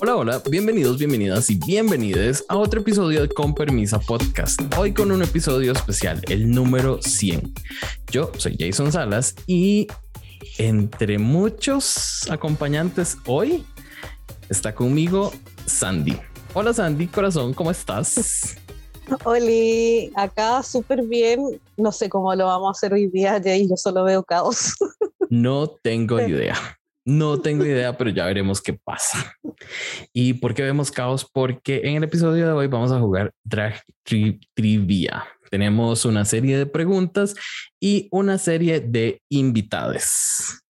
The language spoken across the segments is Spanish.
Hola, hola, bienvenidos, bienvenidas y bienvenidos a otro episodio de Con Permisa Podcast. Hoy con un episodio especial, el número 100. Yo soy Jason Salas y entre muchos acompañantes hoy está conmigo Sandy. Hola Sandy, corazón, ¿cómo estás? Oli, acá súper bien. No sé cómo lo vamos a hacer hoy día, Jay. Yo solo veo caos. No tengo idea. No tengo idea, pero ya veremos qué pasa. ¿Y por qué vemos caos? Porque en el episodio de hoy vamos a jugar Drag Trivia. Tenemos una serie de preguntas y una serie de invitados.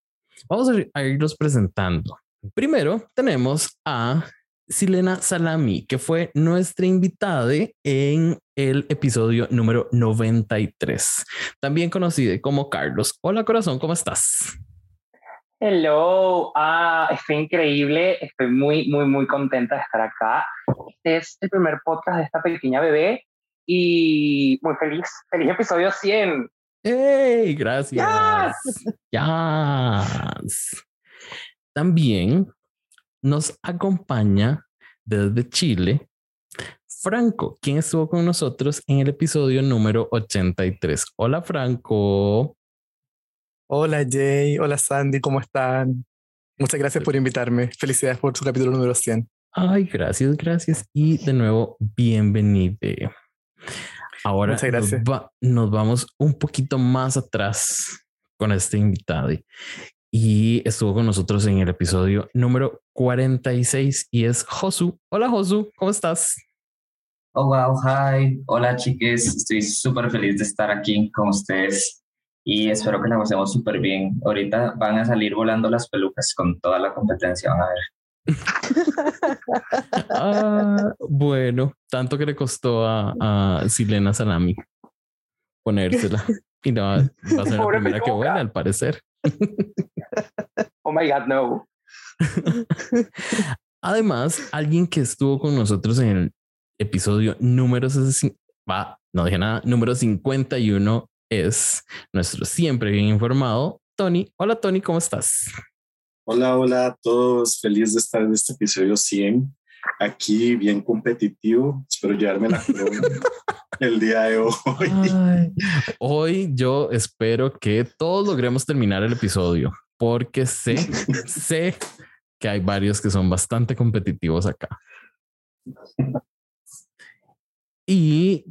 Vamos a irlos presentando. Primero tenemos a Silena Salami, que fue nuestra invitada en el episodio número 93, también conocida como Carlos. Hola corazón, ¿cómo estás? Hello, ah, estoy increíble, estoy muy, muy, muy contenta de estar acá. Este es el primer podcast de esta pequeña bebé y muy feliz, feliz episodio 100. ¡Hey! Gracias. Yes. También nos acompaña desde Chile Franco, quien estuvo con nosotros en el episodio número 83. Hola Franco. Hola Jay, hola Sandy, ¿cómo están? Muchas gracias por invitarme. Felicidades por su capítulo número 100. Ay, gracias, gracias. Y de nuevo, bienvenido. Ahora gracias. Nos, vamos un poquito más atrás con este invitado. Y estuvo con nosotros en el episodio número 46 y es Josu. Hola Josu, ¿cómo estás? Oh, wow, hi. Hola chiques, estoy súper feliz de estar aquí con ustedes y espero que la pasemos súper bien. Ahorita van a salir volando las pelucas con toda la competencia, van a ver. ah, bueno, tanto que le costó a, a Silena Salami ponérsela. Y no, va a ser la primera que vuela, al parecer. oh my God, no. Además, alguien que estuvo con nosotros en el episodio número va, no dije nada, número 51 es nuestro siempre bien informado, Tony. Hola Tony, ¿cómo estás? Hola, hola a todos. Feliz de estar en este episodio 100. Aquí bien competitivo. Espero llevarme la corona el día de hoy. hoy yo espero que todos logremos terminar el episodio porque sé, sé que hay varios que son bastante competitivos acá. Y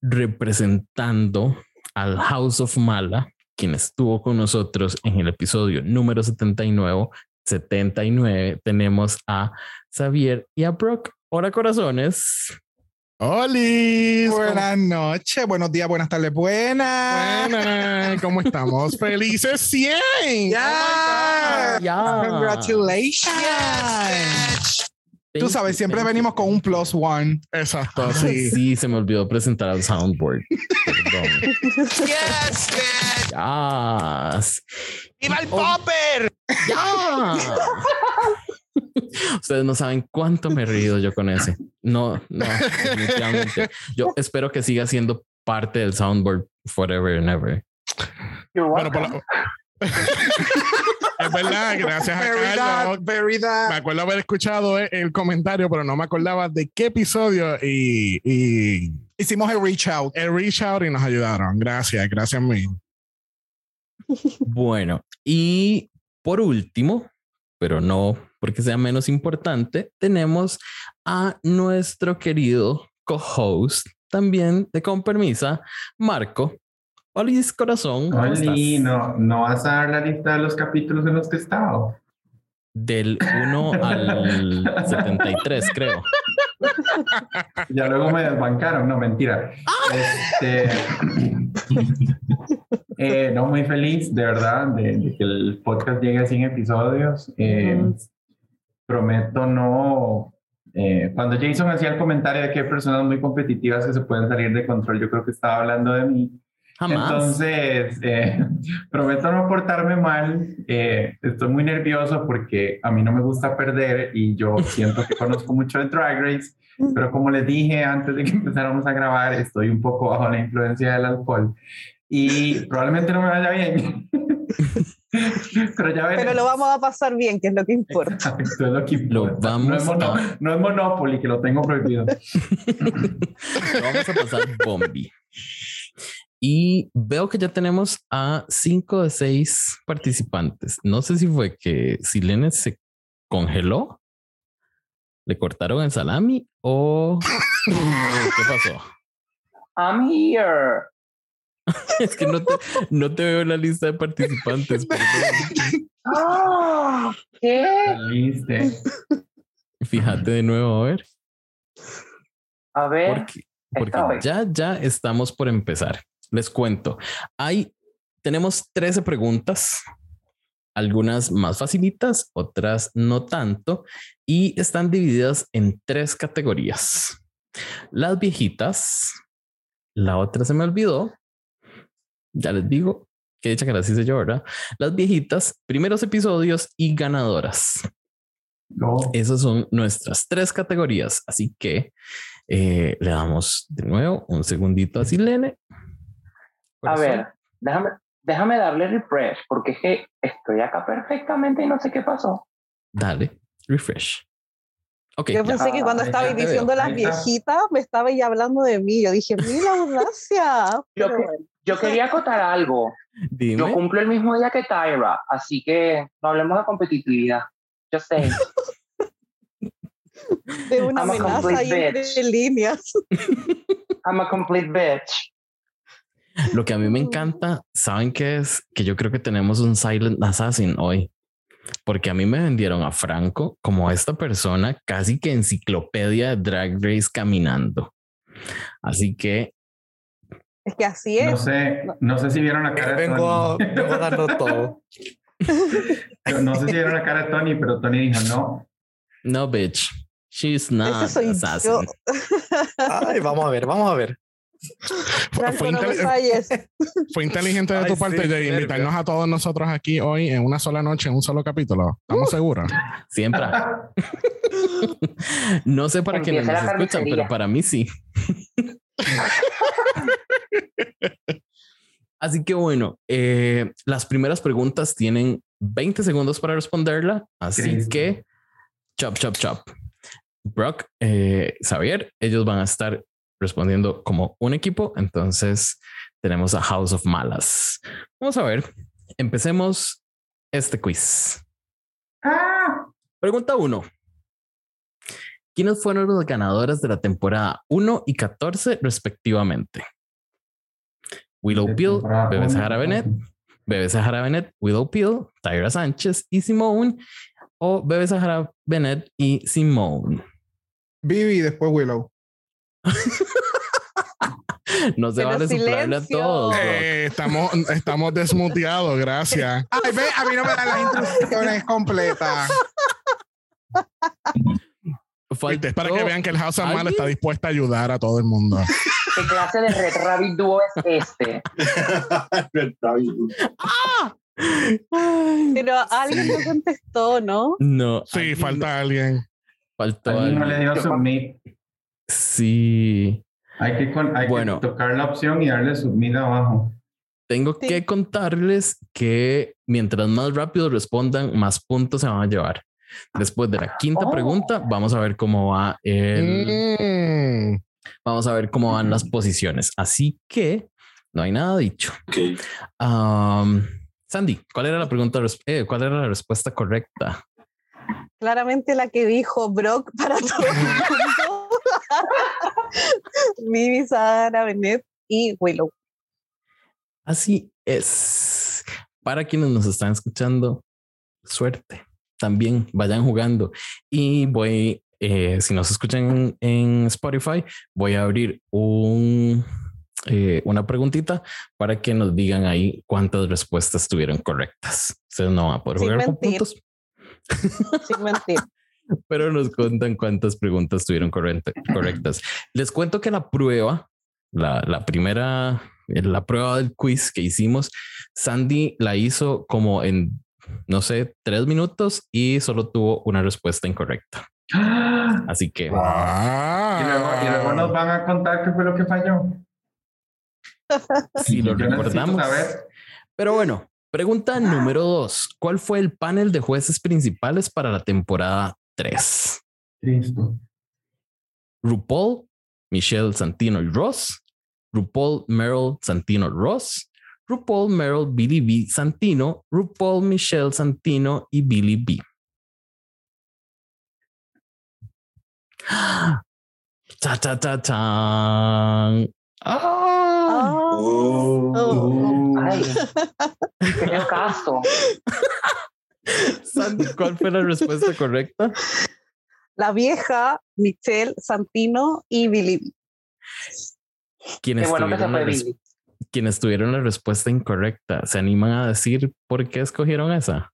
representando al House of Mala, quien estuvo con nosotros en el episodio número 79, 79 tenemos a Xavier y a Brock. Hola, corazones. Hola, buenas noches, buenos días, buenas tardes, buenas. Buenas, ¿cómo estamos? ¡Felices 100! ¡Ya! ¡Ya! ¡Congratulations! Tú sabes, siempre venimos con un plus one. Exacto, sí. Sí, se me olvidó presentar al soundboard. yes, man. Yes. ¡Viva el popper! ¡Ya! Ustedes no saben cuánto me he reído yo con ese. No, no, definitivamente. Yo espero que siga siendo parte del soundboard forever and ever. Bueno, por la... Es verdad, gracias a Carlos. Me acuerdo haber escuchado el comentario, pero no me acordaba de qué episodio y, hicimos el reach out. El reach out y nos ayudaron. Gracias, gracias mí. Bueno, y por último, pero no porque sea menos importante, tenemos a nuestro querido co-host también de Con Permisa, Marco, Hola, corazón. Hola, no, no vas a dar la lista de los capítulos en los que he estado. Del 1 al 73, creo. Ya luego me desbancaron, no, mentira. Este, eh, no, muy feliz, de verdad, de, que el podcast llegue a 100 episodios. Eh, prometo no... Eh, cuando Jason hacía el comentario de que hay personas muy competitivas que se pueden salir de control, yo creo que estaba hablando de mí. Entonces, eh, prometo no portarme mal. Eh, estoy muy nervioso porque a mí no me gusta perder y yo siento que conozco mucho de Drag Race, pero como les dije antes de que empezáramos a grabar, estoy un poco bajo la influencia del alcohol y probablemente no me vaya bien. Pero, ya Pero lo vamos a pasar bien, que es lo que importa. Esto es lo que importa. Lo vamos no, es no es Monopoly, que lo tengo prohibido. lo vamos a pasar bombi. Y veo que ya tenemos a cinco de seis participantes. No sé si fue que Silene se congeló, le cortaron el salami o qué pasó. I'm here. es que no te, no te veo en la lista de participantes. oh, ¿Qué? Fíjate de nuevo, a ver. A ver. Porque, ya, ya estamos por empezar. Les cuento. Hay, tenemos 13 preguntas, algunas más facilitas, otras no tanto, y están divididas en tres categorías. Las viejitas, la otra se me olvidó, ya les digo, que dicha que las hice yo, ¿verdad? Las viejitas, primeros episodios y ganadoras. No. Esas son nuestras tres categorías. Así que eh, le damos de nuevo un segundito a Silene. A ver, déjame, déjame darle refresh porque es que estoy acá perfectamente y no sé qué pasó. Dale, refresh. Okay, yo pensé que cuando estaba diciendo las viejitas me estaba ya hablando de mí. Yo dije, mira, gracias. Yo quería acotar algo. Yo cumplo el mismo día que Tyra, así que no hablemos de competitividad. Yo sé. De una amenaza ahí de líneas. I'm a complete bitch. Lo que a mí me encanta, ¿saben qué es? Que yo creo que tenemos un silent assassin hoy. Porque a mí me vendieron a Franco como esta persona casi que enciclopedia de Drag Race caminando. Así que es que así es. No sé, no sé si vieron la cara de Tony. Vengo a darlo todo. no sé si vieron la cara de Tony, pero Tony dijo no. No, bitch. She's not assassin. Ay, vamos a ver, vamos a ver. Fue, fue, inteligente de tu parte de invitarnos a todos nosotros aquí hoy en una sola noche, en un solo capítulo. ¿Estamos uh. seguros? Siempre. no sé para quiénes nos escuchan, pero para mí sí. Así que bueno, eh, las primeras preguntas tienen 20 segundos para responderla, así que chop, chop, chop. Brock, eh, Xavier, ellos van a estar respondiendo como un equipo, entonces tenemos a House of Malas. Vamos a ver, empecemos este quiz. Ah. Pregunta 1. ¿Quiénes fueron los ganadores de la temporada 1 y 14 respectivamente? Willow Peel, Bebe Sahara Bennett, Bebe Sahara Bennett, Willow Peel, Tyra Sánchez y Simone, o Bebe Sahara Bennett y Simone. Vivi y después Willow. no se vale soplarle a todos. Eh, estamos, estamos desmuteados, gracias. Ay, ve, a mí no me dan las instrucciones completas. es para que vean que el House of Mal está dispuesta a ayudar a todo el mundo. ¿Qué clase de Red Rabbit Duo es este? ¡Ah! Pero alguien no contestó, ¿no? No. Sí, falta alguien. Faltó alguien. no le dio submit. Sí. Hay que, tocar la opción y darle submit abajo. Tengo que contarles que mientras más rápido respondan, más puntos se van a llevar. Después de la quinta oh. pregunta, vamos a ver cómo va el. Mm. Vamos a ver cómo van las posiciones. Así que no hay nada dicho. Sandy, ¿cuál era la pregunta? Eh, ¿Cuál era la respuesta correcta? Claramente la que dijo Brock para todo el mundo. Vivi, Sara, Benet y Willow. Así es. Para quienes nos están escuchando, suerte también vayan jugando. Y voy, eh, si nos escuchan en, Spotify, voy a abrir un, eh, una preguntita para que nos digan ahí cuántas respuestas tuvieron correctas. Ustedes no van a poder jugar con puntos. Sin mentir. Pero nos cuentan cuántas preguntas tuvieron correctas. Les cuento que la prueba, la, la primera, la prueba del quiz que hicimos, Sandy la hizo como en no sé, tres minutos y solo tuvo una respuesta incorrecta. Así que. Y, luego, nos van a contar qué fue lo que falló. Si lo recordamos. Pero bueno, Pregunta número dos. ¿Cuál fue el panel de jueces principales para la temporada 3? Cristo. RuPaul, Michelle Santino y Ross, RuPaul Meryl Santino Ross, RuPaul Meryl Billy B Santino, RuPaul Michelle Santino y Billy B. Ta ta ta ta. Ah. Oh. Oh. Ay, qué caso. Sandy, ¿cuál fue la respuesta correcta? La vieja, Michelle, Santino y Billy. Quienes, bueno tuvieron la fue res- Billy. quienes tuvieron la respuesta incorrecta, ¿se animan a decir por qué escogieron esa?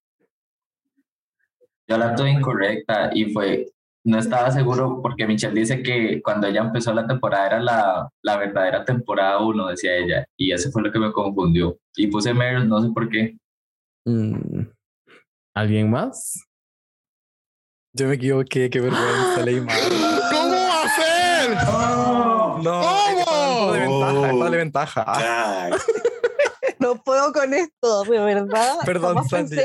Yo la tuve incorrecta y fue, no estaba seguro porque Michelle dice que cuando ella empezó la temporada era la, la verdadera temporada 1, decía ella, y eso fue lo que me confundió. Y puse Meryl, no sé por qué. Mm, ¿Alguien más? Yo me equivoqué, qué vergüenza, leí mal. ¿Cómo va a ser? No, ¿Cómo? darle ventaja, darle ventaja. No puedo con esto, de verdad. Perdón, Sandy.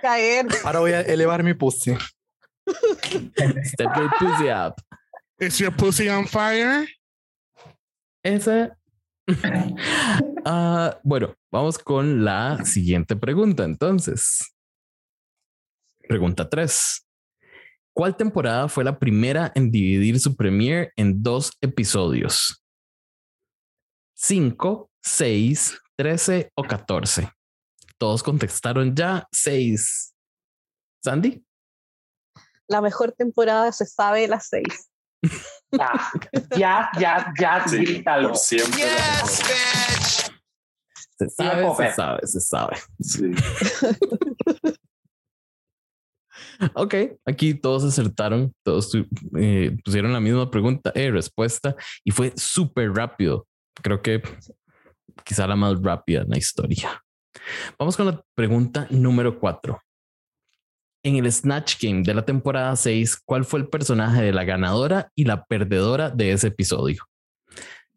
caer. ahora voy a elevar mi pussy. Step your pussy up. ¿Is your pussy on fire? Ese. Ah, bueno, vamos con la siguiente pregunta. Entonces, pregunta 3. ¿Cuál temporada fue la primera en dividir su premiere en dos episodios? ¿5, 6, 13 o 14? Todos contestaron ya 6. ¿Sandy? La mejor temporada se sabe las seis. Ya, ya, ya, ya, Sí, grítalo. siempre. la mejor. Se sabe, se sabe, se sabe. Sí. Ok, aquí todos acertaron, todos eh, pusieron la misma pregunta, eh, respuesta, y fue súper rápido. Creo que quizá la más rápida en la historia. Vamos con la pregunta número cuatro. En el Snatch Game de la temporada 6, ¿cuál fue el personaje de la ganadora y la perdedora de ese episodio?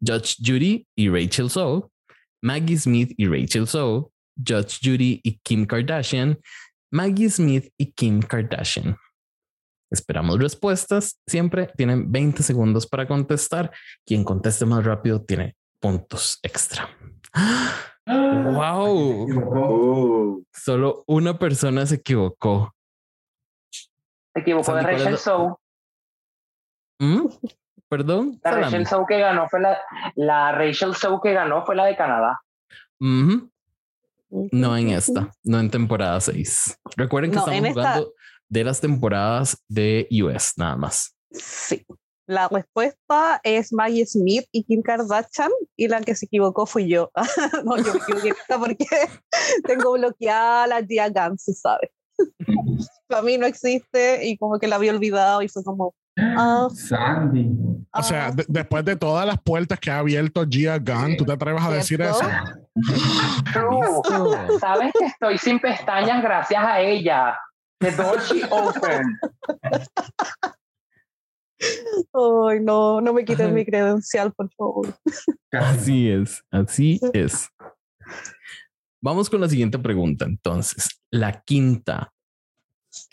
Judge Judy y Rachel Zoe, Maggie Smith y Rachel Zoe, Judge Judy y Kim Kardashian, Maggie Smith y Kim Kardashian. Esperamos respuestas. Siempre tienen 20 segundos para contestar. Quien conteste más rápido tiene puntos extra. ¡Wow! Oh, Solo una persona se equivocó. Se equivocó de Sandy, ¿cuál es Rachel Show. ¿Mm? Perdón. La. Rachel Show que ganó fue la, la Rachel Show que ganó fue la de Canadá. Ujú. No en esta, no en temporada 6. Recuerden que No, estamos esta- jugando de las temporadas de US, nada más. Sí. La respuesta es Maggie Smith y Kim Kardashian y la que se equivocó fui yo. no, yo me equivoqué porque tengo bloqueada la Gia Gunn, se sabe. Para mí no existe y como que la había olvidado y fue como... Ah, Sandy. O sea, ah, de- después de todas las puertas que ha abierto Gia Gunn, ¿tú te atreves a decir eso? True. Sabes que estoy sin pestañas gracias a ella. The door she opened. ay, no, no me quiten mi credencial, por favor. Así es, así es. Vamos con la siguiente pregunta. Entonces, la quinta.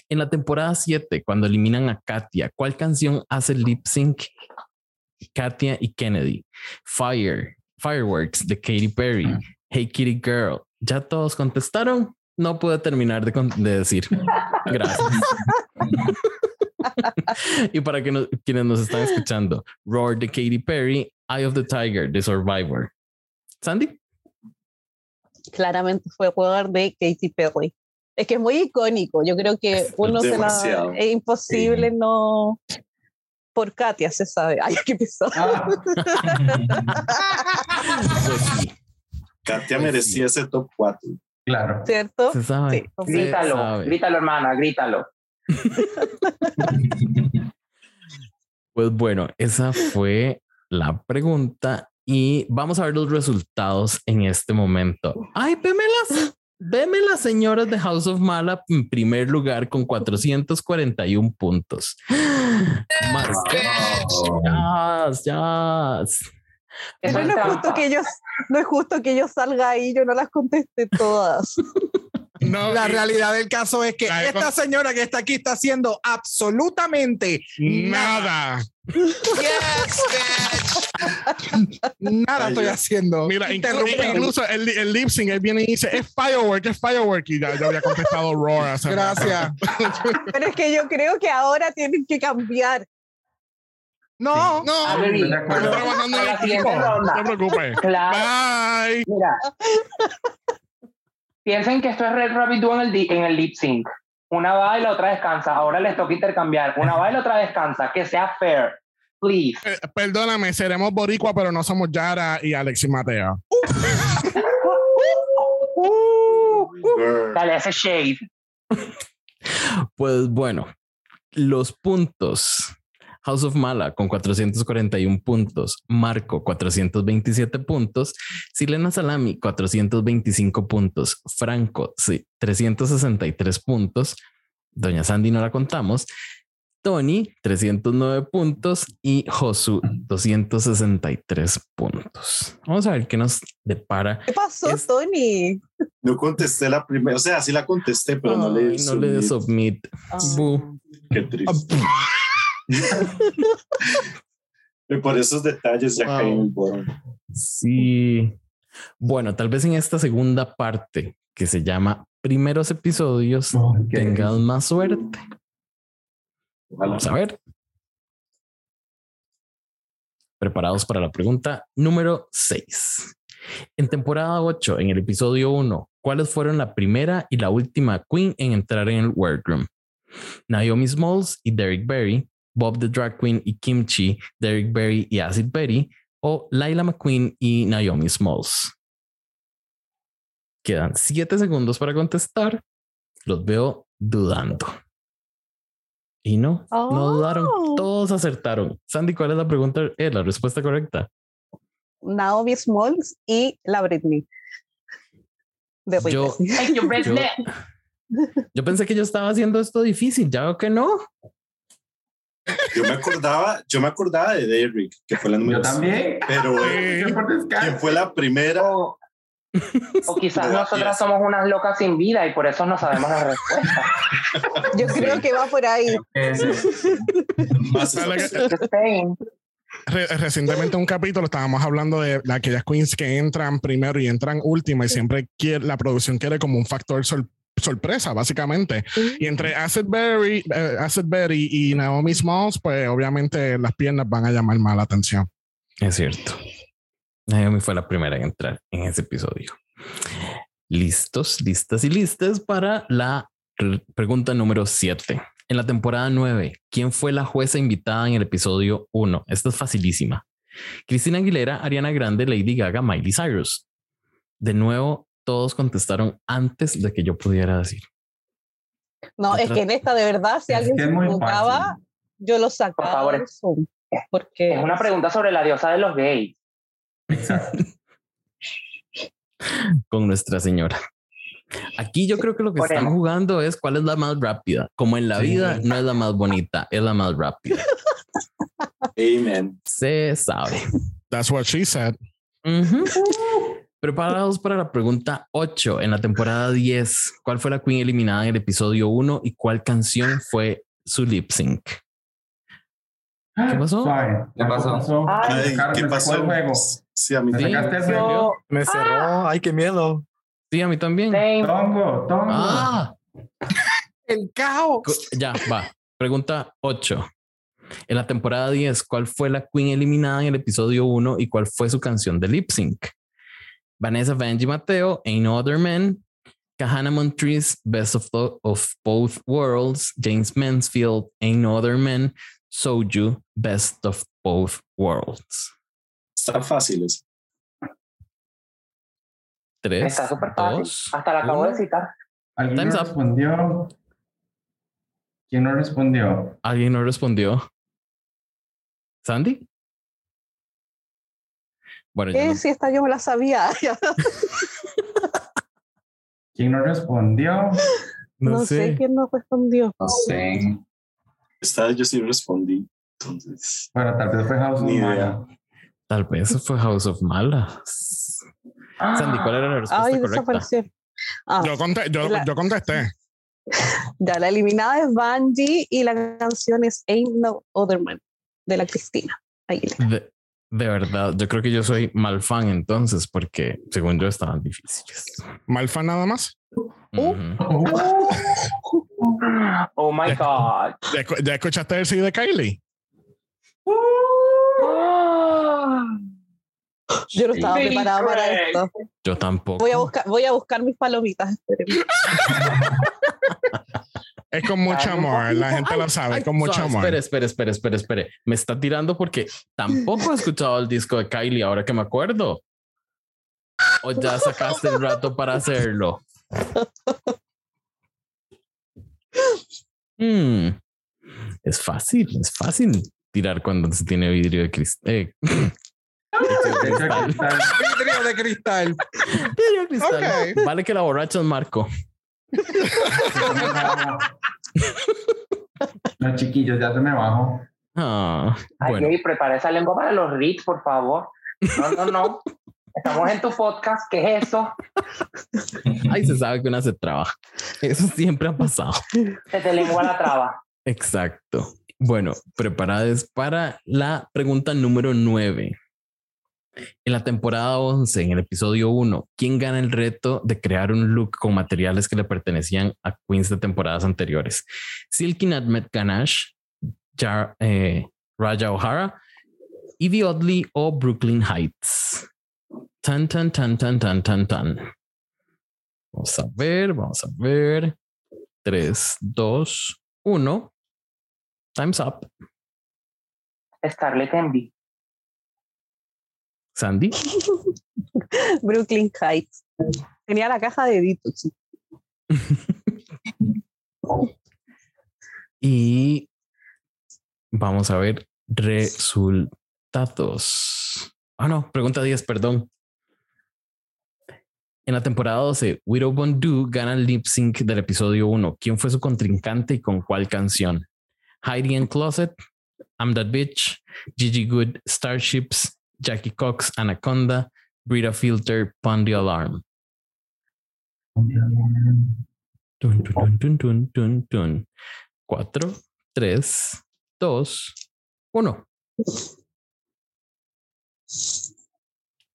En la temporada 7, cuando eliminan a Katia, ¿cuál canción hace lip sync Katia y Kennedy? Fire, Fireworks de Katy Perry, Hey Kitty Girl. ¿Ya todos contestaron? No puedo terminar de, decir. Gracias. y para que no- quienes nos están escuchando, Roar de Katy Perry, Eye of the Tiger de Survivor. Sandy, Claramente fue jugador de Katy Perry. Es que es muy icónico. Yo creo que uno se la... Demasiado. Es imposible no... Por Katia se sabe. Ay, qué pesado. Ah, Katia merecía ese top 4. claro. ¿Cierto? se sabe. Sí, se Grítalo, sabe. grítalo, hermana, grítalo. Pues bueno, esa fue la pregunta y vamos a ver los resultados en este momento. Ay, vémelas. Veme las señoras de House of Mala en primer lugar con 441 puntos. Más. Yes, yes. Eso no, es justo que ellos, no es justo que yo salga ahí y yo no las conteste todas. No, la realidad del caso es que esta señora que está aquí está haciendo absolutamente nada. nada estoy haciendo. Mira, incluso el, el lip sync, él viene y dice, es firework, es firework. Y ya yo había contestado Roar. Gracias. Pero es que yo creo que ahora tienen que cambiar. No, no. Estoy trabajando en el equipo. No te preocupes. Bye. Mira. Piensen que esto es Red Rabbit 2 en el, en el lip sync. Una va y la otra descansa. Ahora les toca intercambiar. Una va y la otra descansa. Que sea fair. Please. Eh, perdóname, seremos boricua, pero no somos Yara y Alexis Mateo. Dale ese shade. Pues bueno, los puntos House of Mala con 441 puntos, Marco 427 puntos, Silena Salami 425 puntos, Franco 363 puntos, Doña Sandy no la contamos, Tony 309 puntos y Josu 263 puntos. Vamos a ver qué nos depara. ¿Qué pasó, Tony? No contesté la primera, o sea, sí la contesté, pero no le no le submit. Ah. Qué triste. Por esos detalles ya caí en el Sí. Bueno, tal vez en esta segunda parte que se llama primeros episodios tengan más suerte. Vamos a ver. Preparados para la pregunta número 6. En temporada 8, en el episodio 1, ¿cuáles fueron la primera y la última Queen en entrar en el Workroom? Naomi Smalls y Derek Berry Bob the Drag Queen y Kimchi, Derek Berry y Acid Berry, o Laila McQueen y Naomi Smalls. Quedan siete segundos para contestar. Los veo dudando. Y no, no dudaron. Oh. Todos acertaron. Sandy, ¿cuál es la pregunta? Eh, la respuesta correcta. Naomi Smalls y la Britney. De yo, yo, yo, pensé que yo estaba haciendo esto difícil. Ya veo que no. Yo me acordaba, yo me acordaba de Derrick, que fue la número Yo también. Pero eh, ¿quién fue la primera? O, quizás nosotras somos unas locas sin vida y por eso no sabemos la respuesta. Yo creo que va por ahí. Recientemente en un capítulo estábamos hablando de aquellas queens que entran primero y entran última y siempre quiere, la producción quiere como un factor sorpresa sorpresa, básicamente. Y entre Acid Berry, eh, y Naomi Smalls, pues obviamente las piernas van a llamar más la atención. Es cierto. Naomi fue la primera en entrar en ese episodio. Listos, listas y listas para la pregunta número 7. En la temporada 9, ¿quién fue la jueza invitada en el episodio 1? Esta es facilísima. Cristina Aguilera, Ariana Grande, Lady Gaga, Miley Cyrus. De nuevo, todos contestaron antes de que yo pudiera decir. No, es que en esta de verdad, si alguien se equivocaba, yo lo sacaba. Por favor. porque es una pregunta sobre la diosa de los gays. Con Nuestra Señora. Aquí yo creo que lo que están jugando es cuál es la más rápida. Como en la vida no es la más bonita, es la más rápida. Amen. Se sabe. That's what she said. Preparados para la pregunta 8 en la temporada 10. ¿Cuál fue la Queen eliminada en el episodio 1 y cuál canción fue su lip sync? ¿Qué pasó? ¿Qué pasó? Ay, ¿Qué pasó? Sí, a mí también. Me cerró. Ay, qué miedo. Sí, a mí también. Tongo, tongo. Ah. El caos. Ya, va. Pregunta 8. En la temporada 10, ¿cuál fue la Queen eliminada en el episodio 1 y cuál fue su canción de lip sync? Vanessa Vanjie Mateo, Ain't No Other Men, Kahana Montrese, Best of, of Both Worlds, James Mansfield, Ain't No Other Men, Soju, Best of Both Worlds. Están fáciles. Tres. Está súper fácil. Hasta la acabo de citar. ¿Alguien no respondió? ¿Quién no respondió? ¿Alguien no respondió? ¿Sandy? Bueno, ¿Qué? Si esta yo me la sabía. ¿Quién no respondió? No, sé. quién no respondió. No sé. Esta yo sí respondí. Entonces. Bueno, tal vez fue House Ni idea. Tal vez eso fue House of Malas. Sandy, ¿cuál era la respuesta Ay, correcta? desapareció. Ah, Yo, conté- yo, La- yo contesté. ya, la eliminada es Bungie y la canción es Ain't No Other Man de la Cristina Aguilera. De, de verdad, yo creo que yo soy mal fan entonces, porque según yo estaban difíciles. Malfa nada más. Uh. Ujú. Oh my God. ¿Ya, escu- ya escuchaste el CD de Kylie? Yo no estaba Sí, preparada para esto. Yo tampoco. Voy a buscar, voy a buscar mis palomitas. Es con mucho amor. La gente lo sabe, Ay, con mucho amor. Espere, espere, espere, espere, espere. Me está tirando porque tampoco he escuchado el disco de Kylie ahora que me acuerdo. O ya sacaste el rato para hacerlo. Hmm. Es fácil, es fácil tirar cuando se tiene vidrio de cristal. Aquí está- Vidrio de cristal. vidrio de cristal. Vale que la borracha es Marco. No, chiquillos, ya se me bajó. Ah, Ay, bueno, prepara esa lengua para los reads, por favor. No, no, no. Estamos en tu podcast. ¿Qué es eso? ahí se sabe que una se trabaja. Eso siempre ha pasado. Se te lengua la traba. Exacto. Bueno, preparadas para la pregunta número 9. En la temporada 11, en el episodio 1, ¿quién gana el reto de crear un look con materiales que le pertenecían a queens de temporadas anteriores? Silky Nutmeg Ganache, Jar- eh, Raja O'Hara, Evie Oddly o Brooklyn Heights. Tan, tan, tan, tan, tan, tan, tan. Vamos a ver, vamos a ver. 3, 2, 1. Time's up. Scarlett Envy. Sandy. Brooklyn Heights. Tenía la caja de Detox. Y vamos a ver resultados. Ah, no, pregunta 10, perdón. En la temporada 12, Widow Bondu gana el lip sync del episodio 1. ¿Quién fue su contrincante y con cuál canción? Heidi and Closet, I'm That Bitch, Gigi Good, Starships, Jackie Cox, Anaconda, Brita Filter, Pondy Alarm. Tun, tun, tun, tun, tun, tun. Cuatro, tres, dos, uno.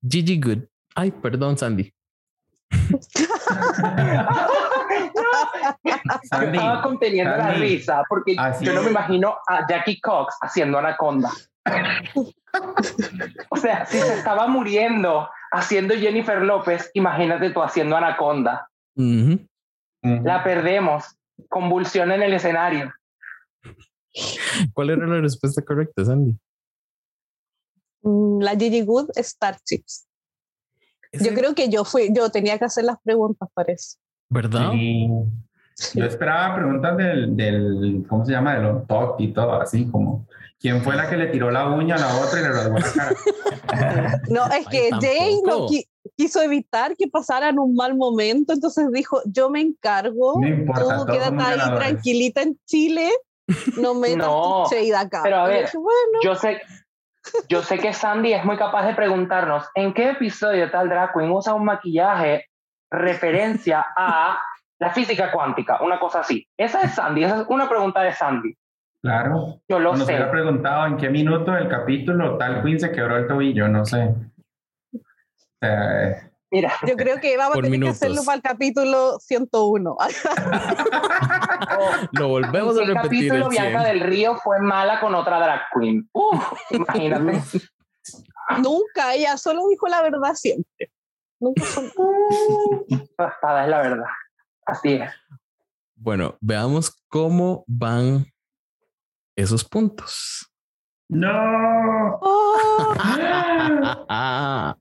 Gigi Good. Ay, perdón, Sandy. Yo Sandy, estaba conteniendo la risa porque Así yo no me imagino a Jackie Cox haciendo Anaconda. O sea, si se estaba muriendo haciendo Jennifer López, imagínate tú haciendo Anaconda. La perdemos. Convulsión en el escenario. ¿Cuál era la respuesta correcta, Sandy? Mm, La Gigi Good Starships. Yo Ese- creo que yo fui, yo tenía que hacer las preguntas para eso. ¿Verdad? Sí. Yo esperaba preguntas del, del, ¿cómo se llama? Del on top y todo, así como, ¿quién fue la que le tiró la uña a la otra y le rasgó la cara? No, es Ay, que Jay no qui- quiso evitar que pasaran un mal momento, entonces dijo, yo me encargo, No importa, tú quédate ahí ganadores. tranquilita en Chile, no metas No, tu shade acá. pero a ver, dije, bueno, Yo sé, yo sé que Sandy es muy capaz de preguntarnos en qué episodio tal drag queen usa un maquillaje referencia a la física cuántica, una cosa así. Esa es Sandy, esa es una pregunta de Sandy. Claro. Yo lo Nos sé. hubiera preguntado en qué minuto del capítulo tal Queen se quebró el tobillo, no sé. Sea, Mira, yo creo que vamos a tener minutos. que hacerlo para el capítulo 101. Lo volvemos a el repetir. capítulo el Bianca 100. del Río fue mala con otra drag queen. Uf, imagínate. Nunca, ella solo dijo la verdad siempre. Nunca Raspada es la verdad. Así es. Bueno, veamos cómo van esos puntos. no. Oh,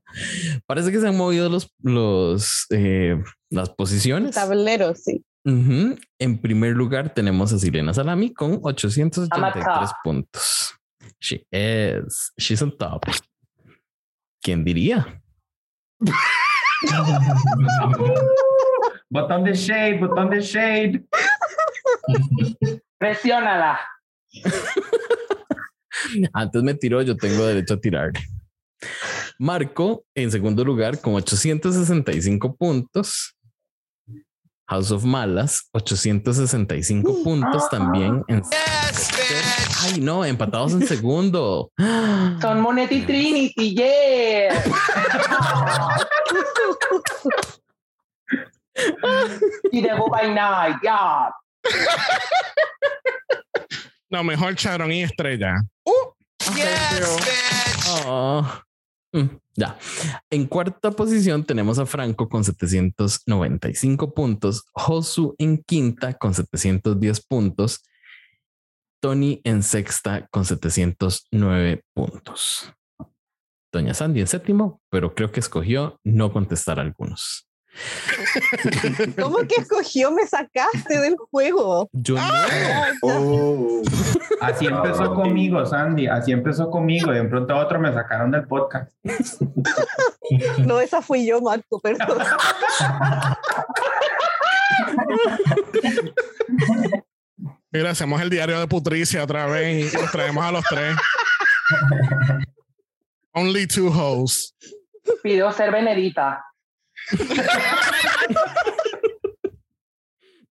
Parece que se han movido los, los, eh, las posiciones. tablero, sí. En primer lugar tenemos a Silena Salami con 883 top. puntos. She is. She's on top. ¿Quién diría? Botón de shade, botón de shade. Presiónala. Antes me tiró, yo tengo derecho a tirar. Marco en segundo lugar con 865 puntos. House of Malas, 865 puntos también. En Ay, no, empatados en segundo. Son Monetti Trinity, yeah. y de by Night, yeah. No, mejor Charon y Estrella. Uh, yes, oh. mm, ya. En cuarta posición tenemos a Franco con 795 puntos, Josu en quinta con 710 puntos, Tony en sexta con 709 puntos. Doña Sandy en séptimo, pero creo que escogió no contestar algunos. ¿Cómo que escogió? Me sacaste del juego. Yo no. Oh. Así empezó conmigo, Sandy. Así empezó conmigo. Y de pronto a otro me sacaron del podcast. No, esa fui yo, Marco, perdón. Mira, hacemos el diario de Putricia otra vez y nos traemos a los tres. Only two hosts. Pido ser Benedita.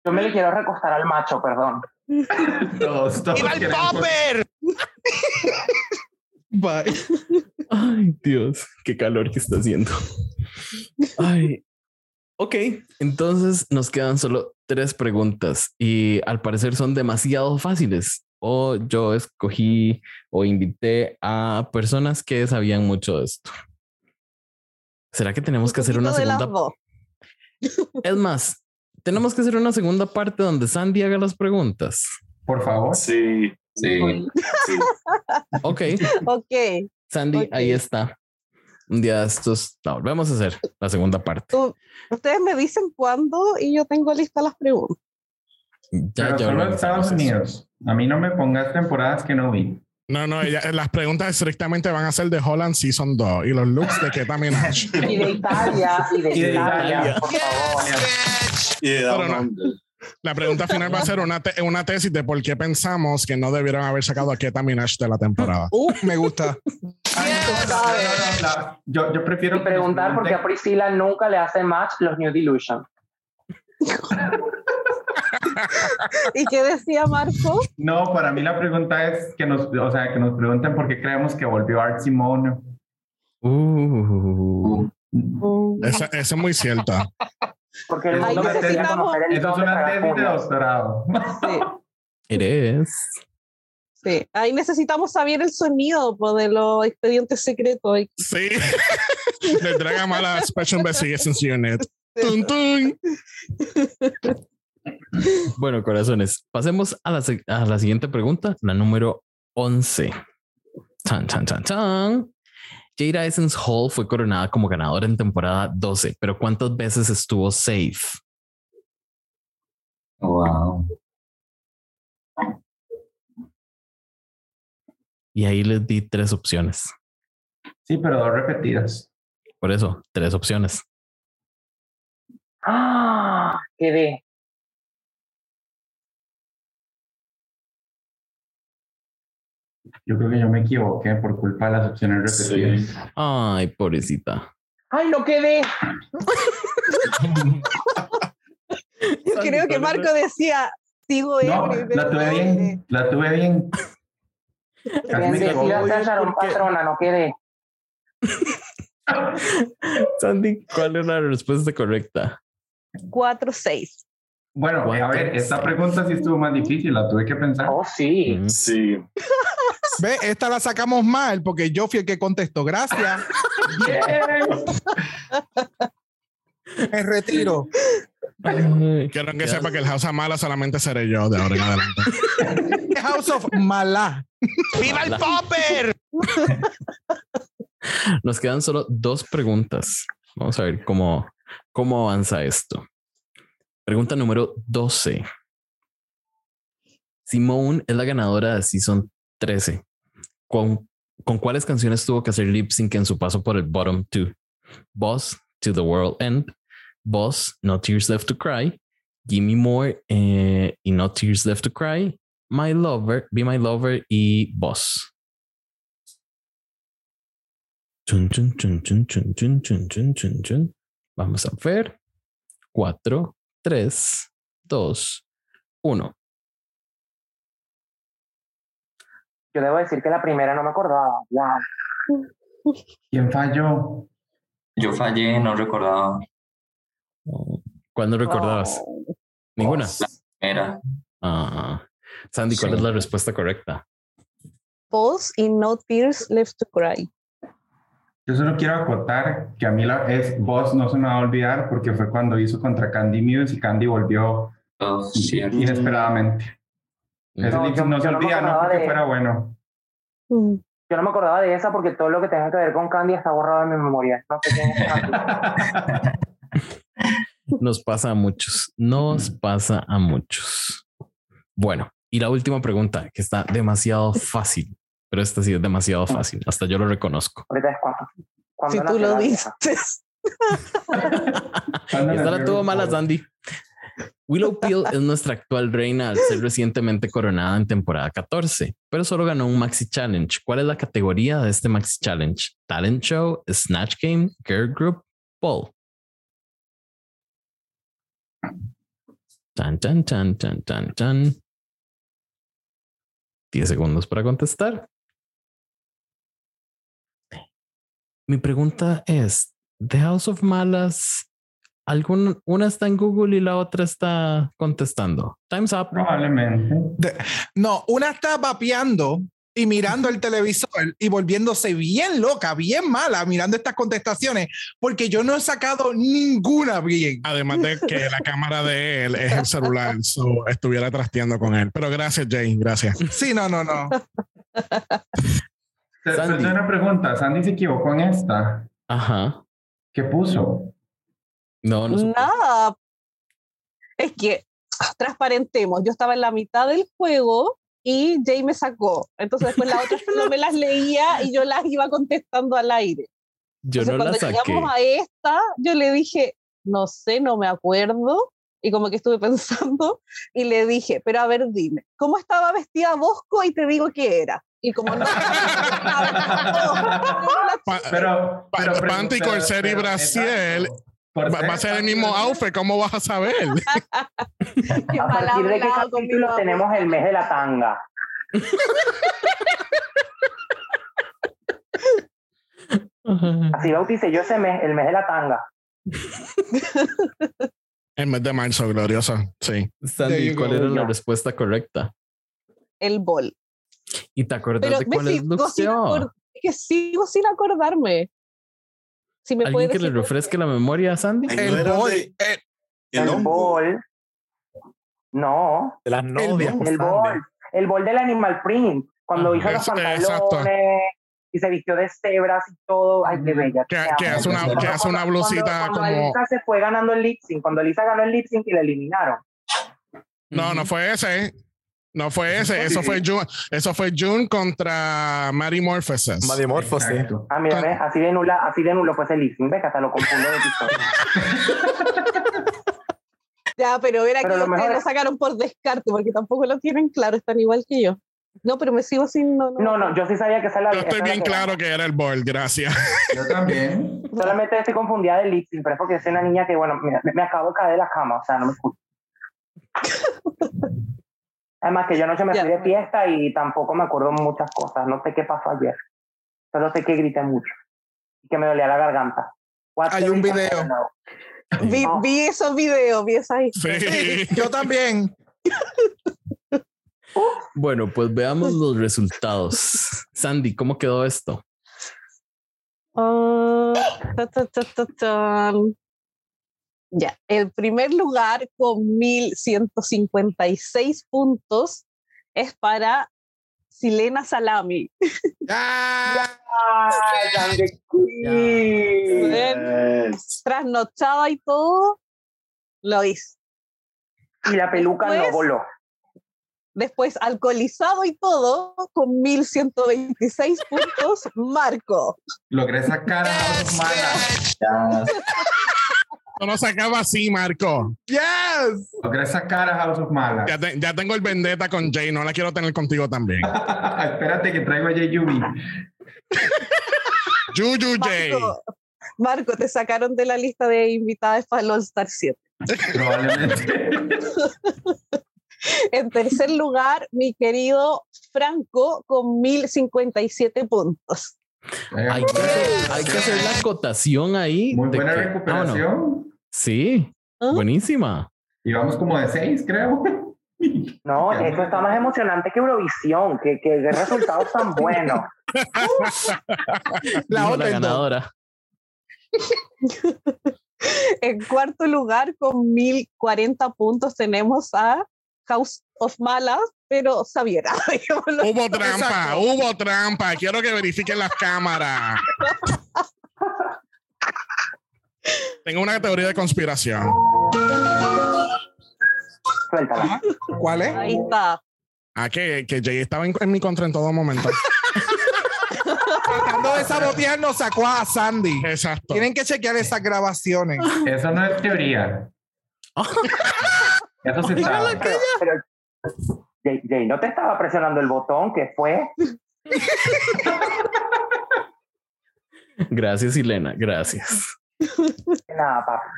Yo me le quiero recostar al macho, perdón. Todos, todos el popper! Bye. Ay, Dios, qué calor que está haciendo. Ay. Ok, entonces nos quedan solo tres preguntas y al parecer son demasiado fáciles. O yo escogí o invité a personas que sabían mucho de esto. ¿Será que tenemos que hacer una segunda? Es más, tenemos que hacer una segunda parte donde Sandy haga las preguntas. Por favor. Sí, sí. Ok. ok. Sandy, ahí está. Un día estos la volvemos a hacer, la segunda parte. ustedes me dicen cuándo y yo tengo listas las preguntas. Ya, ya. Solo Estados Unidos. A mí no me pongas temporadas que no vi. No, no, las preguntas estrictamente van a ser de Holland Season 2 y los looks de que también. y de Italia, y de, Italia, por favor. Y de La pregunta final va a ser una, una tesis de por qué pensamos que no debieron haber sacado a Keta Minash de la temporada. Uh, me gusta. yo, yo prefiero preguntar porque a Priscila nunca le hacen match los New Delusion. ¿Y qué decía Marco? No, para mí la pregunta es que nos, o sea, que nos pregunten por qué creemos que volvió Art Simone. Uh, Esa, es muy cierta. Porque el mundo necesitamos... Eso es una tesis de doctorado. Sí. Eres. Sí, ahí necesitamos saber el sonido de los expedientes secretos. Sí, de Dragon Mala Special Investigations Unit. ¡Tun, tun! Bueno, corazones, pasemos a la, a la siguiente pregunta, la número 11. Chan, chan, chan, chan. Jada Essence Hall fue coronada como ganadora en temporada 12, pero ¿cuántas veces estuvo safe? Wow. Y ahí les di tres opciones. Sí, pero dos repetidas. Por eso, tres opciones. Ah, quedé. Yo creo que yo me equivoqué por culpa de las opciones repetidas. Ay, pobrecita. Ay, no quedé. Yo creo que Marco decía, sigo no, La tuve bien, la tuve bien. Sharon Patrona, no quedé. Sandy, ¿cuál es la respuesta correcta? 4-6. Bueno, a ver, esta pregunta sí estuvo más difícil, la tuve que pensar. Oh, sí. Sí. Ve, esta la sacamos mal porque yo fui el que contestó. Gracias. Me retiro. Quiero que sepa que el House of Mala solamente seré yo de ahora en adelante. House of Mala. ¡Viva el Popper! Nos quedan solo dos preguntas. Vamos a ver cómo, cómo avanza esto. Pregunta número 12. Simone es la ganadora de Season 13. ¿Con, ¿Con cuáles canciones tuvo que hacer lip sync en su paso por el bottom two? Boss, To the World End, Boss, No Tears Left to Cry, Gimme More eh, y No Tears Left to Cry, My Lover, Be My Lover y Boss. Chun, chun, chun, Vamos a ver. 4, 3, 2, 1. Yo debo decir que la primera no me acordaba. Wow. ¿Quién falló? Yo fallé, no recordaba. ¿Cuándo recordabas? Oh. Ninguna. La primera. Ah. Sandy, ¿cuál Sí. es la respuesta correcta? Pause y No Tears Left to Cry. Yo solo quiero acotar que a mí la es Boss no se me va a olvidar porque fue cuando hizo contra Candy Muse y Candy volvió Oh, inesperadamente. No, yo- se no olvida, no porque de- fuera bueno. Mm. Yo no me acordaba de esa porque todo lo que tenga que ver con Candy está borrado en mi memoria. No sé es. Nos pasa a muchos. Nos pasa a muchos. Bueno, y la última pregunta que está demasiado fácil, pero esta sí es demasiado fácil. Hasta yo lo reconozco. Ahorita es cuando. cuando Si tú lo dices. ¿Cuándo Esta la tuvo RuPaul? mala Sandy. Willow Peel es nuestra actual reina al ser recientemente coronada en temporada 14, pero solo ganó un Maxi Challenge. ¿Cuál es la categoría de este Maxi Challenge? Talent Show, Snatch Game, Girl Group, Poll. Chan, chan, chan, chan, chan, chan. 10 segundos para contestar. Mi pregunta es, ¿The House of Malas, algún, una está en Google y la otra está contestando? Time's up. Probablemente. No, una está vapeando y mirando el televisor y volviéndose bien loca, bien mala, mirando estas contestaciones, porque yo no he sacado ninguna bien. Además de que la cámara de él es el celular, so estuviera trasteando con él. Pero gracias, Jane, gracias. Sí, no, no, no. Te- una pregunta. Sandy se equivocó en esta. Ajá. ¿Qué puso? No, no. Nada. Es que ah, transparentemos. Yo estaba en la mitad del juego y Jay me sacó. Entonces después la otra no me las leía y yo las iba contestando al aire. Yo Entonces no la cuando saqué. llegamos a esta, yo le dije, no sé, no me acuerdo. Y como que estuve pensando y le dije, pero a ver, dime, ¿cómo estaba vestida Bosco? Y te digo qué era. Y como no. Pero. Pa- pero panty, pero- corset y pero-. Por va, ser va a ser el mismo outfit, ¿cómo vas a saber? ¿A partir de qué capítulo tenemos el mes de la tanga? Así bauticé yo ese mes, el mes de la tanga. En mes de marzo, gloriosa. Sí. Sandy, ¿cuál era la respuesta correcta? El bol. ¿Y te acuerdas Pero de cuál es acor- es que sigo sin acordarme. Si me ¿Alguien que le refresque la memoria a Sandy? El bol, de- eh, el bol. No, De las novias. el bol. El bol del Animal Print. Cuando Ajá. hizo los pantalones exacto. y se vistió de cebras y todo. Ay, qué bella. Que, hace una, que hace una Cuando- blusita cuando, como. Elisa se fue ganando el lip sync, cuando Elisa ganó el lip sync y la eliminaron. No, no fue ese. No fue ese. Eso fue June. Eso fue June contra Mary Morphosis. Sí. Exacto. Ah, mira, ¿ves? así de nula, así de nulo fue ese sync, ves que hasta lo confundo de episodio. Ya, pero era Pero que lo ustedes mejor lo es- sacaron por descarte, porque tampoco lo tienen claro, están igual que yo. No, pero me sigo sin. No, no, No, no, yo sí sabía que esa la Yo estoy bien que- claro que era el ball, gracias. Yo también. Solamente estoy confundida del sync, pero es porque soy una niña que, bueno, mira, me, me acabo de caer de la cama, o sea, no me escucho. Además que yo anoche me Ya. fui de fiesta y tampoco me acuerdo muchas cosas, no sé qué pasó ayer. Solo sé que grité mucho y que me dolía la garganta. Hay un video. Vi, No. vi esos videos, vi esas Sí. yo también. Bueno, pues veamos los resultados. Sandy, ¿cómo quedó esto? Ah, ta, ta, ta, ta, tan. Ya, el primer lugar con 1156 puntos es para Silena Salami. Ah. Yes. Trasnochada y todo, lo hizo. Y la peluca no Después- voló. Después, alcoholizado y todo, con 1126 puntos, Marco. Logré sacar a House of Mala. Ya, Esto no se acaba así, Marco. yes. Logré sacar a House of Mala. Ya, te- ya tengo el vendetta con Jay, no la quiero tener contigo también. Espérate que traigo a J. Yubi. Juju Marco, Marco, te sacaron de la lista de invitadas para el All Star 7. Probablemente. En tercer lugar, mi querido Franco con 1057 puntos. Hay que, hacer, hay que hacer la acotación ahí. Muy buena que- recuperación. ah, no. Sí, ¿Ah? buenísima. Y vamos como de seis, creo. No, esto está más emocionante que Eurovisión, que, que de resultados tan buenos. La otra la ganadora. En cuarto lugar, con 1040 puntos, tenemos a House of Malas, pero Sabiera. digámoslo. Hubo trampa, Exacto. hubo trampa. Quiero que verifiquen las cámaras. Tengo una teoría de conspiración. Suéltala. ¿Cuál es? Ahí está. Ah, que, que Jay estaba en, en mi contra en todo momento. Tratando de sabotear, nos sacó a Sandy. Exacto. Tienen que chequear esas grabaciones. Eso no es teoría. Eso sabe. Pero, pero Jay, Jay, no te estaba presionando el botón, que fue? Gracias, Elena. Gracias. Nada, papi.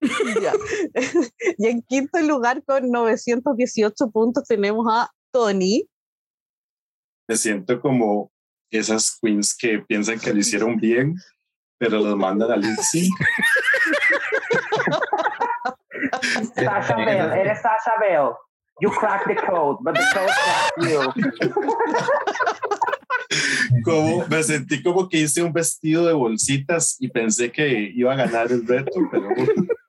Ya. y en quinto lugar, con 918 puntos, tenemos a Tony. Me siento como esas queens que piensan que lo hicieron bien, pero los mandan a Lindsay. Sasha Bell, eres Sasha Bell. You cracked the code, but the code cracked you. Como, me sentí como que hice un vestido de bolsitas y pensé que iba a ganar el reto, pero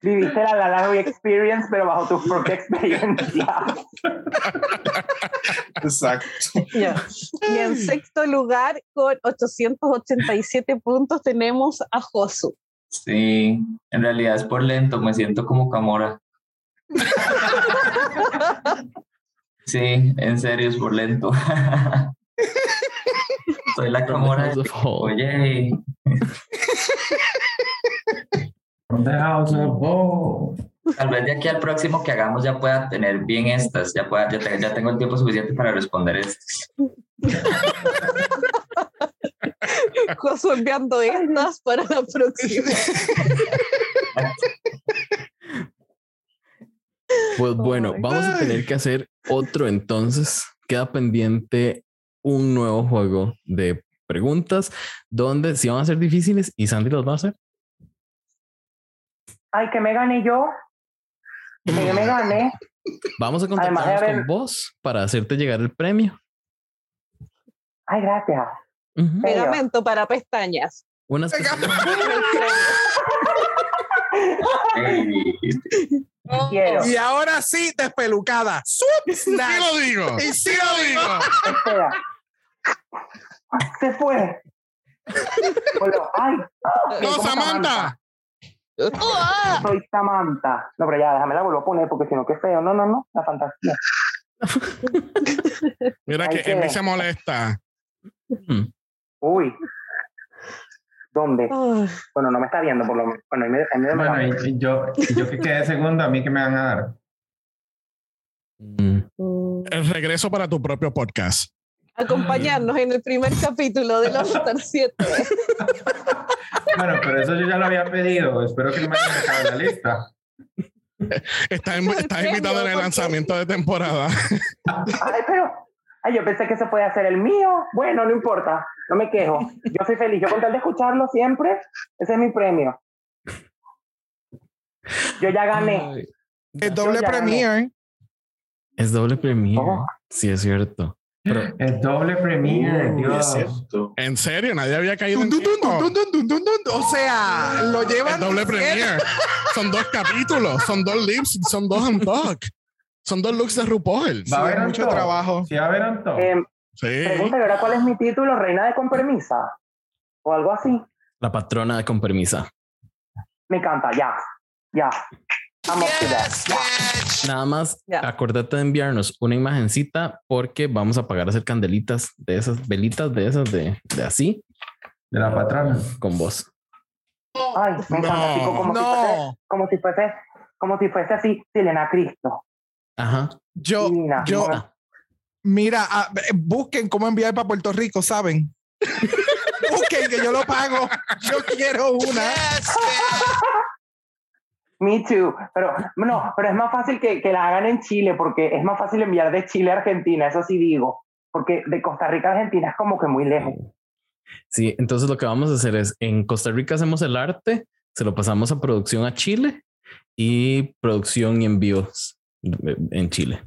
Viviste la La La Land Experience, pero bajo tu propia experiencia. exacto. Ya. Y en sexto lugar, con 887 puntos, tenemos a Josu. Sí, en realidad es por lento, me siento como Camora. Sí, en serio es por lento. Soy la Camora. de- Oye, tal vez de aquí al próximo que hagamos ya pueda tener bien estas, ya, pueda, ya, te- ya tengo el tiempo suficiente para responder estas. Josu enviando estas para la próxima. Pues bueno, vamos a tener que hacer otro entonces. Queda pendiente un nuevo juego de preguntas donde sí van a ser difíciles y Sandy los va a hacer. Ay, que me gané yo. Que me gané. Vamos a contactarnos haber- con vos para hacerte llegar el premio. Ay, gracias. Pegamento para pestañas. Unas Ey, Y ahora sí, despelucada. ¡Sup! Sí lo digo. Y sí lo digo. Espera. Se fue. Ay. No, Samantha. Soy Samantha. No, pero ya, déjame la vuelvo a poner porque si no, qué feo. No, no, no. La fantasía. Mira Hay que que- Emi se molesta. Uy. ¿Dónde? Bueno, no me está viendo por lo menos. Bueno, ahí me, me Bueno, y, y yo, y yo que quedé segundo, ¿a mí que me van a dar? Mm. El regreso para tu propio podcast. Acompañarnos en el primer capítulo de los Star 7. Bueno, pero eso yo ya lo había pedido. Espero que no me hayan sacado de la lista. Estás, Ese es el estás premio, invitado en el lanzamiento de temporada. Ay, pero. Ay, yo pensé que se puede hacer el mío. Bueno, no importa. No me quejo. Yo soy feliz. Yo con tal de escucharlo siempre, ese es mi premio. Yo ya gané. Ay, El doble gané. premier. es doble premio. Oh. Sí, es cierto. Pero El doble premier, Uy, Dios. es cierto. En serio, nadie había caído Dun, en dun, dun, tiempo. dun, dun, dun, dun, dun. O sea, lo El llevan. doble premier. Son dos capítulos, son dos lips, son dos untalk. Son dos looks de RuPaul. Sí, Va a haber es mucho trabajo. Sí, va a haber. Eh, Sí. pregunta, ¿y ahora cuál es mi título? ¿Reina de con permisa? O algo así. la patrona con permisa. Me encanta, ya. Ya. Vamos a ya. Nada más Ya. acordate de enviarnos una imagencita porque vamos a pagar a hacer candelitas de esas, velitas de esas de, de así De la patrona. con vos. Ay, me encanta, No, chico, como, si fuese, No, como si fuese, como si fuese así, Selena Cristo. Ajá. yo, Divina. yo, Mira, ah, eh, busquen cómo enviar para Puerto Rico, ¿saben? busquen que yo lo pago. Yo quiero una. Me too. Pero no, pero es más fácil que, que la hagan en Chile porque es más fácil enviar de Chile a Argentina, eso sí digo. Porque de Costa Rica a Argentina es como que muy lejos. Sí, entonces lo que vamos a hacer es en Costa Rica hacemos el arte, se lo pasamos a producción a Chile y producción y envíos en Chile.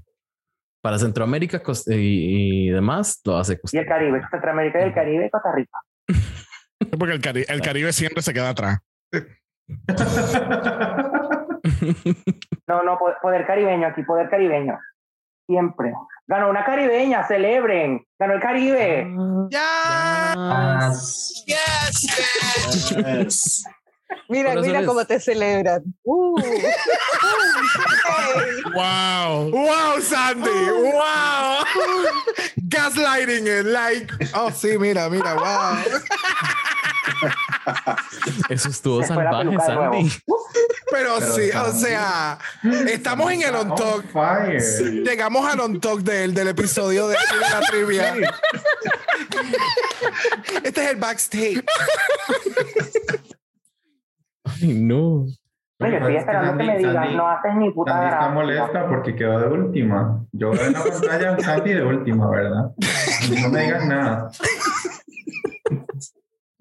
Para Centroamérica y, demás lo hace Costa Rica. Y el Caribe, Centroamérica y el Caribe, Costa Rica. Porque el, Caribe, el Caribe siempre se queda atrás. no, no, poder caribeño aquí, poder caribeño. Siempre. Ganó una caribeña, celebren. Ganó el Caribe. ya Yes. Mira, mira cómo te celebran. Uh. wow. Wow, Sandy. Wow. Gaslighting it. Like, oh, sí, mira, mira, wow. Eso estuvo salvaje, Sandy. Pero, sí, o sea, estamos en el on talk. Llegamos al on talk del, del episodio de, la trivia. Este es el backstage. Ay, no. Oye, estoy esperando que me digan, no haces ni puta Sandy está molesta porque quedó de última. Yo veo en la pantalla Sandy de última, ¿verdad? No me digas nada.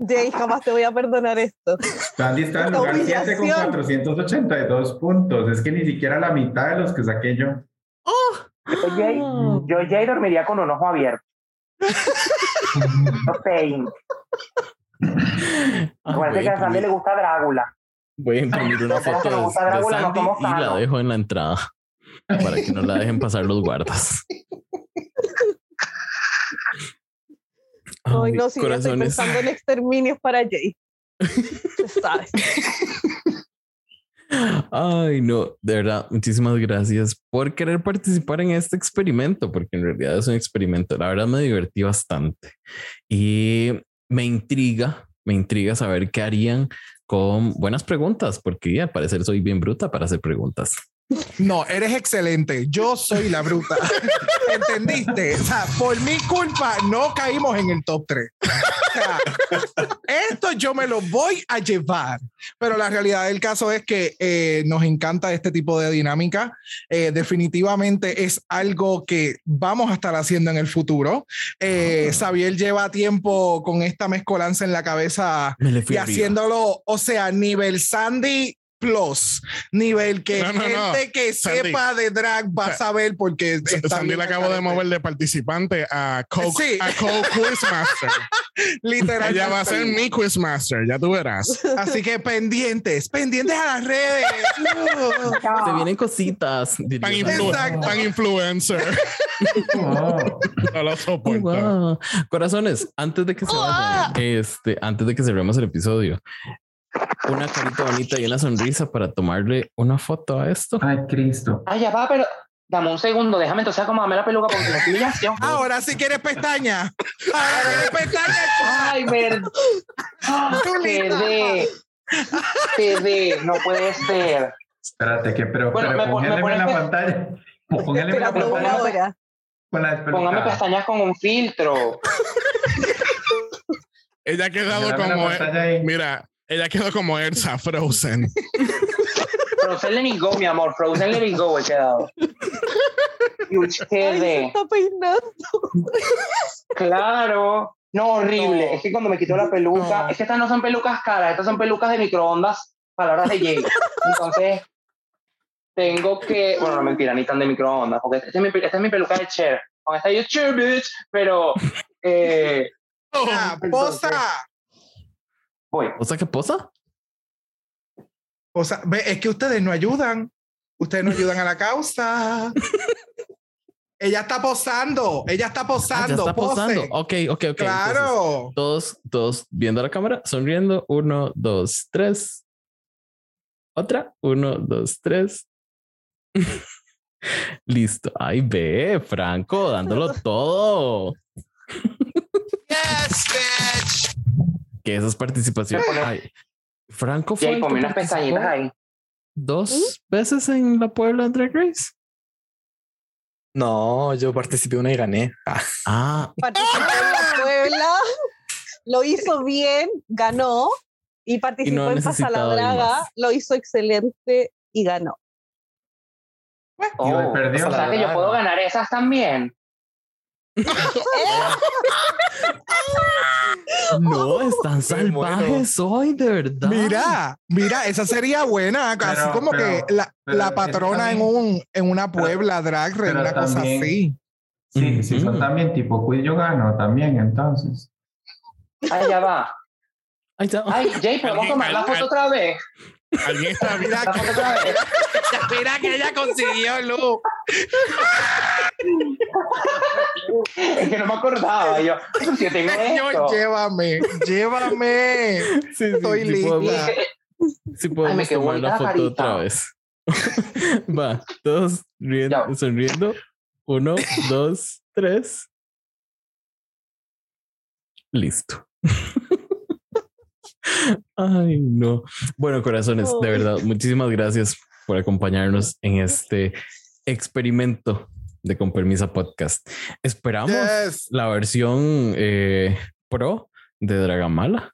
Jay, jamás te voy a perdonar esto. Sandy está en lugar 7 con 482 puntos. Es que ni siquiera la mitad de los que saqué yo. Oh. Yo, Jay, yo, Jay, dormiría con un ojo abierto. no sé. Acuérdate que a Sandy le gusta Drácula. Voy a imprimir una foto de, de Sandy y la dejo en la entrada para que no la dejen pasar los guardas. Ay, no, si yo estoy pensando en exterminios para Jay. Se sabe. Ay, no, de verdad, muchísimas gracias por querer participar en este experimento, porque en realidad es un experimento. La verdad me divertí bastante y me intriga, me intriga saber qué harían con buenas preguntas, porque al parecer soy bien bruta para hacer preguntas. No, eres excelente. Yo soy la bruta. ¿Entendiste? O sea, por mi culpa no caímos en el top 3. esto yo me lo voy a llevar. Pero la realidad del caso es que eh, nos encanta este tipo de dinámica. Eh, definitivamente es algo que vamos a estar haciendo en el futuro. Eh, Xavier lleva tiempo con esta mezcolanza en la cabeza y haciéndolo, o sea, nivel Sandy plus nivel que gente que sepa de drag va a saber porque Sandy le acabo de mover de participante a Coke, a Coke Quizmaster. Literal. Ella va a ser mi Quizmaster, ya tú verás. Así que pendientes, pendientes a las redes. Se vienen cositas. Pan, influencer. No lo soporto. Corazones, antes de que se vayan, este, antes de que cerremos el episodio, una carita bonita y una sonrisa para tomarle una foto a esto. Ay, Cristo. Ay, ya va, pero dame un segundo, déjame entonces acomodarme la peluca porque la humillación. Ahora sí quieres pestaña. Ahora quieres pestaña. Ay, verdad. Perdé. Perdé, no puede ser. Espérate, que pero, bueno, pero me, en la pantalla. Póngale en la pantalla. Póngame pestañas con un filtro. Ella ha quedado como. Mira, ella quedó como Elsa, Frozen. Frozen le go, mi amor. Frozen le go he quedado. Ay, está peinando. Claro. No, horrible. Es que cuando me quitó la peluca, es que estas no son pelucas caras, estas son pelucas de microondas, palabras de Jay. Entonces, tengo que. Bueno, no mentira, ni tan de microondas, porque esta es mi, esta es mi peluca de Cher. Con esta YouTube, bitch, pero. Eh, ah, posa. ¿Posa qué posa? O sea, es que ustedes no ayudan. Ustedes no ayudan a la causa. ella está posando. Ella está posando. está posando. Ok, ok, ok. Claro. todos, todos viendo la cámara, sonriendo. Uno, dos, tres. Otra. Uno, dos, tres. Listo. Ahí ve, Franco, dándolo todo. Yes, bitch que esas participaciones. Franco fue. Y unas pestañitas ahí. Dos veces en la Puebla Drag Race. No, yo participé una y gané. Ah. ah. Participó en la Puebla, lo hizo bien, ganó y participó en Pasa la Draga, lo hizo excelente y ganó. Oh, perdió. O sea que yo puedo ganar esas también. No, están salvajes hoy, de verdad. Mira, mira, esa sería buena, casi como que la, la patrona en, un, en una Puebla drag, una cosa así. Sí, sí, son también tipo Quid yo gano también, entonces. Ahí ya va. Ahí está. Ay, Jay, ¿podemos tomar la foto otra vez? Alguien está, mira, que, mira que ella consiguió, Lu. es que no me acordaba. Yo, yo tengo esto. llévame, llévame. Sí, Estoy sí, lista. Si podemos tomar la foto otra vez. Va, todos riendo, sonriendo. Uno, dos, tres. Listo. Ay, no. Bueno, corazones, de verdad, muchísimas gracias por acompañarnos en este experimento de Con Permisa Podcast. Esperamos la versión eh, pro de Dragamala.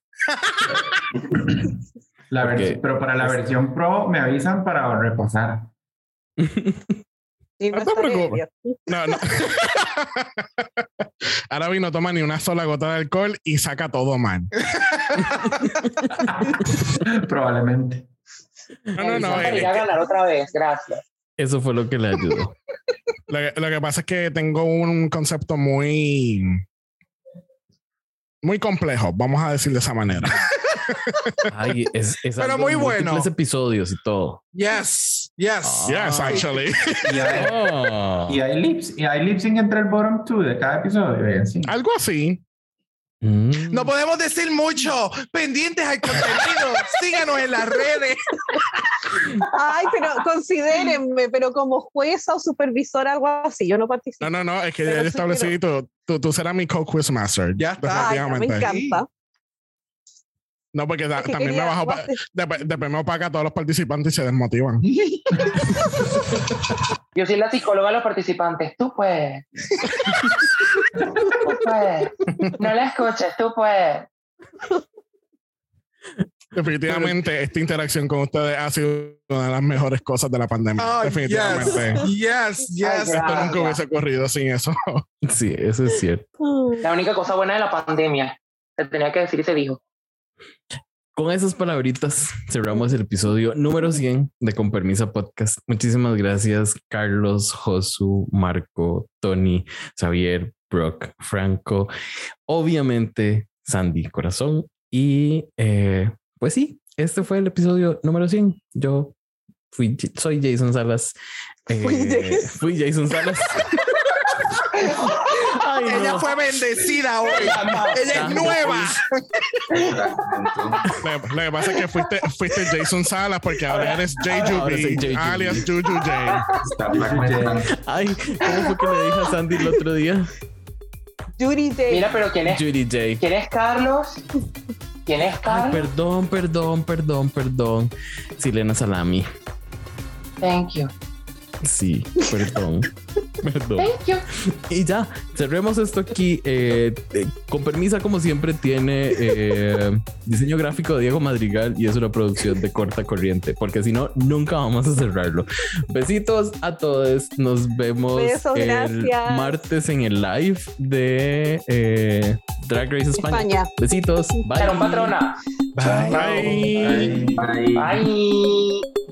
La pero para la versión pro me avisan para repasar. no, no, no. Ahora vino, toma ni una sola gota de alcohol y saca todo mal. Probablemente. No, no, no. Eh, ganar otra vez, gracias. Eso fue lo que le ayudó. lo, que, pasa es que tengo un concepto muy, muy complejo, vamos a decir de esa manera. Ay, es, Pero muy bueno. episodios y todo. Yes, yes, yes, actually. Y hay, oh. y hay lips, y hay lip sync entre el bottom two de cada episodio. Algo así. Mm. No podemos decir mucho. Pendientes al contenido. Síganos en las redes. Ay, pero considérenme, pero como jueza o supervisora, algo así. Yo no participo. No, no, no. Es que ya he establecido. Tú, tú, serás mi co-quiz master. Ya está. me encanta. No, porque también me bajo. Después, después me opaca a todos los participantes y se desmotivan. Yo soy la psicóloga de los participantes. Tú puedes. tú puedes. No la escuches, tú puedes. Definitivamente, esta interacción con ustedes ha sido una de las mejores cosas de la pandemia. Definitivamente. Yes, yes, Esto nunca hubiese ocurrido sin eso. Sí, eso es cierto. La única cosa buena de la pandemia. Se tenía que decir y se dijo. Con esas palabritas cerramos el episodio número 100 de Con Permisa Podcast. Muchísimas gracias, Carlos, Josu, Marco, Tony, Xavier, Brock, Franco, obviamente Sandy Corazón. Y eh, pues sí, este fue el episodio número 100. Yo fui, soy Jason Salas. fui Jason Salas. ella fue bendecida hoy. ella es nueva. Lo que pasa es que fuiste, fuiste Jason Salas porque ahora eres JJB, alias Juju J. Ay, ¿cómo fue que le dije a Sandy el otro día? Judy J. Mira, pero ¿quién es? Judy J. ¿Quién es Carlos? ¿Quién es Carlos? Ay, perdón, perdón, perdón, perdón. Silena Salami. Thank you. Sí, perdón. perdón. Y ya, cerremos esto aquí. Eh, eh, con permisa, como siempre, tiene eh, diseño gráfico de Diego Madrigal y es una producción de corta corriente, porque si no, nunca vamos a cerrarlo. Besitos a todos. Nos vemos el martes en el live de Drag Race España. Besitos. Bye. patrona. Bye. Bye. Bye.